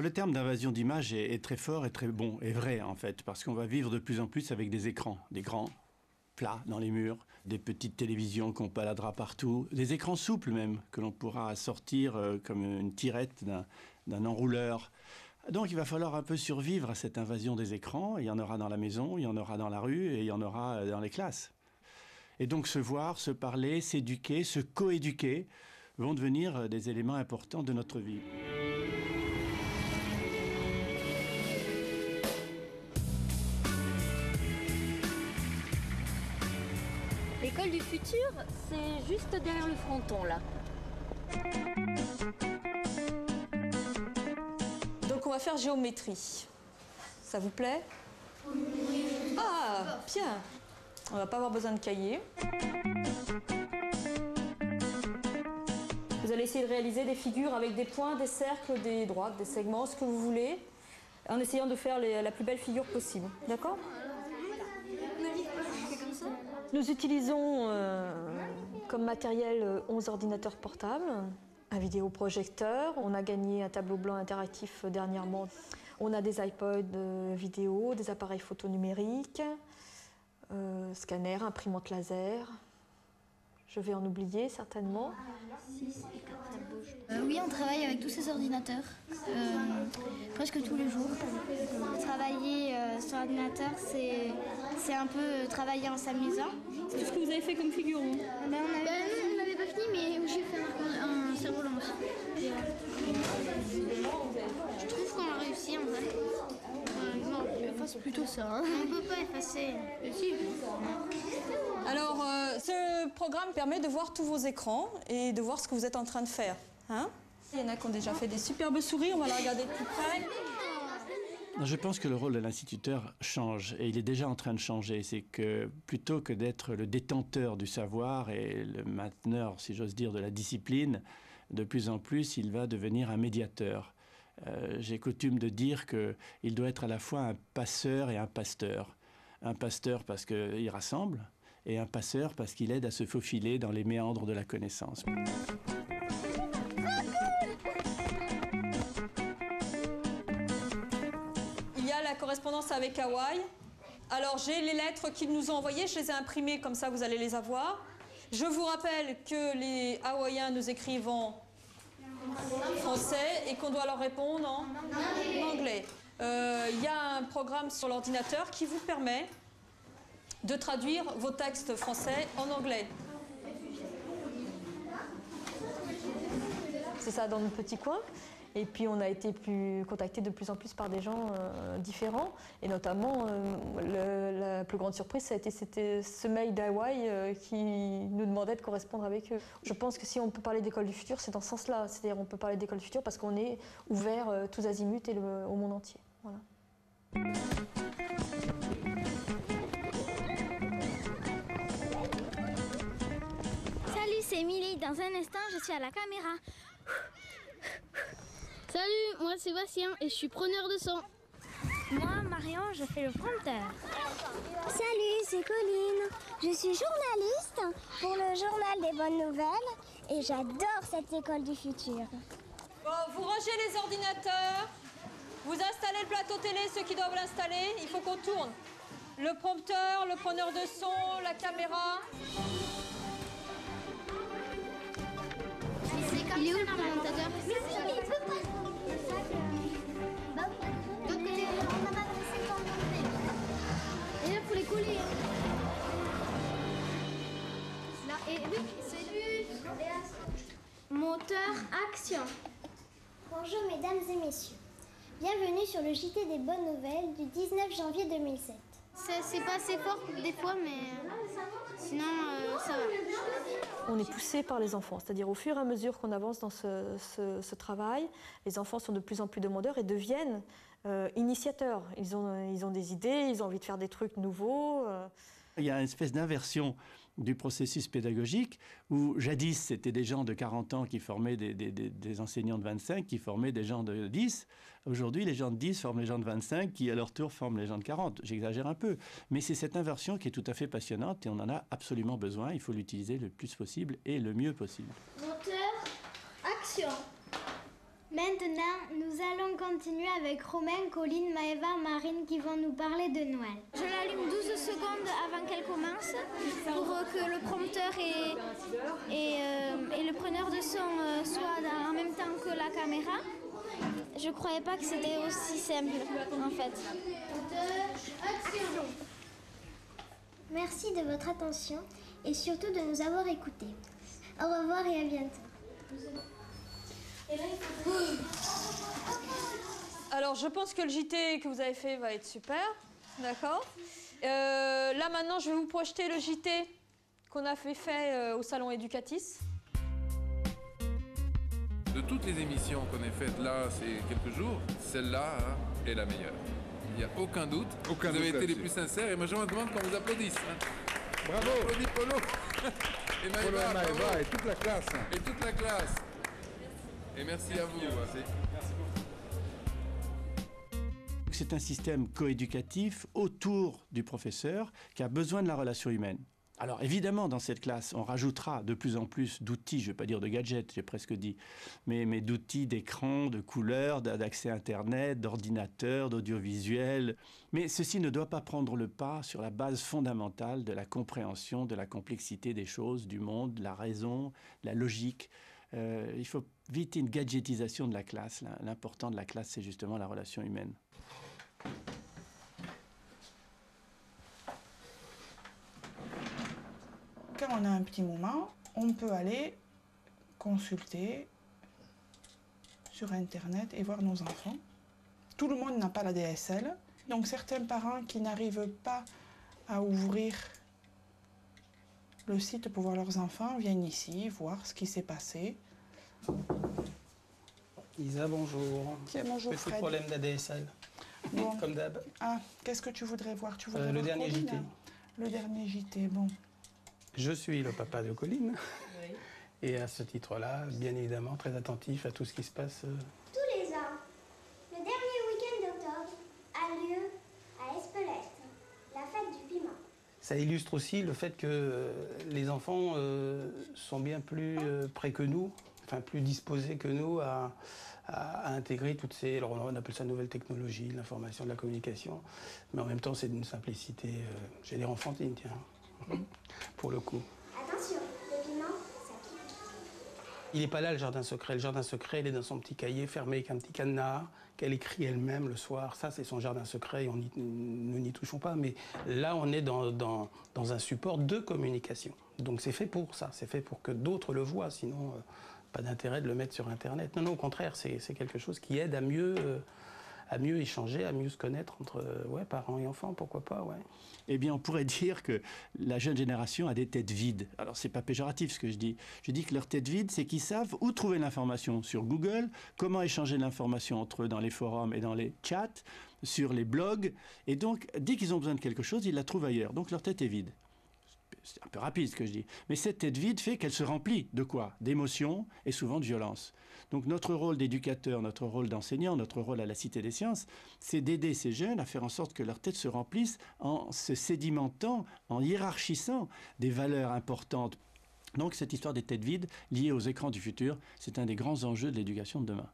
Le terme d'invasion d'image est, très fort et très bon et vrai en fait, parce qu'on va vivre de plus en plus avec des écrans, des grands plats dans les murs, des petites télévisions qu'on baladera partout, des écrans souples même, que l'on pourra sortir euh, comme une tirette d'un- d'un enrouleur. Donc il va falloir un peu survivre à cette invasion des écrans. Il y en aura dans la maison, il y en aura dans la rue et il y en aura euh, dans les classes. Et donc se voir, se parler, s'éduquer, se coéduquer vont devenir euh, des éléments importants de notre vie. L'école du futur, c'est juste derrière le fronton là. Donc on va faire géométrie. Ça vous plaît? Ah, bien. On va pas avoir besoin de cahier. Vous allez essayer de réaliser des figures avec des points, des cercles, des droites, des segments, ce que vous voulez, en essayant de faire les- la plus belle figure possible. D'accord? Nous utilisons euh, comme matériel euh, 11 ordinateurs portables, un vidéoprojecteur. On a gagné un tableau blanc interactif euh, dernièrement. On a des iPods euh, vidéo, des appareils photo numériques, euh, scanner, imprimante laser. Je vais en oublier certainement. Euh, oui, on travaille avec tous ces ordinateurs, euh, presque tous les jours. Travailler euh, sur l'ordinateur, c'est, c'est un peu travailler en s'amusant. C'est tout ce que vous avez fait comme figure. Ben, on avait- on n'avait pas fini, mais j'ai fait un, un cerf-volant aussi. Je trouve qu'on a réussi en vrai. Euh, non, efface plutôt ça. Hein. On peut pas effacer. Alors, euh, ce programme permet de voir tous vos écrans et de voir ce que vous êtes en train de faire. Hein Il y en a qui ont déjà fait des superbes souris, on va la regarder de plus près. Je pense que le rôle de l'instituteur change et il est déjà en train de changer. C'est que plutôt que d'être le détenteur du savoir et le mainteneur, si j'ose dire, de la discipline, de plus en plus, il va devenir un médiateur. Euh, J'ai coutume de dire qu'il doit être à la fois un passeur et un pasteur. Un pasteur parce qu'il rassemble et un passeur parce qu'il aide à se faufiler dans les méandres de la connaissance. Correspondance avec Hawaï. Alors, j'ai les lettres qu'ils nous ont envoyées, je les ai imprimées, comme ça vous allez les avoir. Je vous rappelle que les Hawaïens nous écrivent en français et qu'on doit leur répondre en anglais. Euh, Il y a un programme sur l'ordinateur qui vous permet de traduire vos textes français en anglais. C'est ça dans notre petit coin. Et puis on a été plus contacté de plus en plus par des gens euh, différents. Et notamment, euh, la plus grande surprise, ça a été c'était ce mail d'Hawaï euh, qui nous demandait de correspondre avec eux. Je pense que si on peut parler d'école du futur, c'est dans ce sens-là. C'est-à-dire on peut parler d'école du futur parce qu'on est ouvert euh, tous azimuts et au monde entier. Voilà. Salut, c'est Emily. Dans un instant, je suis à la caméra. Salut, moi c'est Bastien et je suis preneur de son. Moi, Marion, je fais le prompteur. Salut, c'est Colline. Je suis journaliste pour le journal des bonnes nouvelles et j'adore cette école du futur. Bon, vous rangez les ordinateurs, vous installez le plateau télé, ceux qui doivent l'installer, il faut qu'on tourne. Le prompteur, le preneur de son, la caméra. Il est où le présentateur? Moteur, action Bonjour mesdames et messieurs. Bienvenue sur le JT des bonnes nouvelles du 19 janvier 2007. C'est c'est pas assez fort des fois, mais euh, sinon, euh, ça va. On est poussé par les enfants, c'est-à-dire au fur et à mesure qu'on avance dans ce, ce- ce travail, les enfants sont de plus en plus demandeurs et deviennent euh, initiateurs. Ils ont, ils ont des idées, ils ont envie de faire des trucs nouveaux. euh. Il y a une espèce d'inversion du processus pédagogique où jadis c'était des gens de 40 ans qui formaient des, des- des- des enseignants de 25 qui formaient des gens de 10. Aujourd'hui, les gens de 10 forment les gens de 25 qui à leur tour forment les gens de 40. J'exagère un peu. Mais c'est cette inversion qui est tout à fait passionnante et on en a absolument besoin. Il faut l'utiliser le plus possible et le mieux possible. Moteur, action Maintenant, nous allons continuer avec Romain, Colline, Maëva, Marine qui vont nous parler de Noël. Je l'allume 12 secondes commence pour que le prompteur et, et, euh, et le preneur de son euh, soient en même temps que la caméra. Je croyais pas que c'était aussi simple en fait. Merci de votre attention et surtout de nous avoir écoutés. Au revoir et à bientôt. Alors, je pense que le JT que vous avez fait va être super. D'accord Euh, Là, maintenant, je vais vous projeter le JT qu'on a fait, fait euh, au salon Educatis. De toutes les émissions qu'on ait faites là ces quelques jours, celle-là hein, est la meilleure. Il n'y a aucun doute. Aucun vous avez doute été les plus sincères et moi je me demande qu'on vous applaudisse. hein. Bravo On applaudit Polo et Maëva, Polo et bravo. Maëva et toute la classe. et toute la classe. Et merci à vous. Hein. C'est un système coéducatif autour du professeur qui a besoin de la relation humaine. Alors évidemment, dans cette classe, on rajoutera de plus en plus d'outils, je ne vais pas dire de gadgets, j'ai presque dit, mais, mais d'outils d'écran, de couleurs, d'a- d'accès Internet, d'ordinateur, d'audiovisuel. Mais ceci ne doit pas prendre le pas sur la base fondamentale de la compréhension de la complexité des choses, du monde, de la raison, la logique. Euh, il faut éviter une gadgetisation de la classe. L'im- L'important de la classe, c'est justement la relation humaine. Quand on a un petit moment, on peut aller consulter sur Internet et voir nos enfants. Tout le monde n'a pas la DSL, donc certains parents qui n'arrivent pas à ouvrir le site pour voir leurs enfants viennent ici voir ce qui s'est passé. Isa, bonjour. Tiens, bonjour Petit Fred. problème d'ADSL, Bon. comme d'hab. Ah, qu'est-ce que tu voudrais voir? Tu voudrais Euh, le voir dernier Colline JT. Le dernier JT, bon. Je suis le papa de Colline. Et à ce titre-là, bien évidemment, très attentif à tout ce qui se passe. euh, Tous les ans, le dernier week-end d'octobre a lieu à Espelette, la fête du piment. Ça illustre aussi le fait que euh, les enfants euh, sont bien plus euh, près que nous, enfin plus disposés que nous à, à- à intégrer toutes ces. Alors on appelle ça nouvelles technologies, l'information, de la communication, mais en même temps c'est d'une simplicité, euh, j'ai l'air enfantine, tiens, pour le coup. Attention, le piment, ça pique. Il n'est pas là, le jardin secret. Le jardin secret, il est dans son petit cahier fermé avec un petit cadenas qu'elle écrit elle-même le soir. Ça, c'est son jardin secret et on y- nous n'y touchons pas. Mais là, on est dans, dans- dans un support de communication. Donc c'est fait pour ça. C'est fait pour que d'autres le voient. Sinon, euh, pas d'intérêt de le mettre sur Internet. Non, non, au contraire, c'est quelque chose qui aide à mieux, euh, à mieux échanger, à mieux se connaître entre euh, parents et enfants. Pourquoi pas, ouais. eh bien, on pourrait dire que la jeune génération a des têtes vides. Alors, c'est pas péjoratif ce que je dis. Je dis que leur tête vide, c'est qu'ils savent où trouver l'information sur Google, comment échanger l'information entre eux dans les forums et dans les chats, sur les blogs. Et donc, dès qu'ils ont besoin de quelque chose, ils la trouvent ailleurs. Donc, leur tête est vide. C'est un peu rapide ce que je dis. Mais cette tête vide fait qu'elle se remplit de quoi? D'émotions et souvent de violence. Donc notre rôle d'éducateur, notre rôle d'enseignant, notre rôle à la Cité des Sciences, c'est d'aider ces jeunes à faire en sorte que leur tête se remplisse en se sédimentant, en hiérarchisant des valeurs importantes. Donc cette histoire des têtes vides liée aux écrans du futur, c'est un des grands enjeux de l'éducation de demain.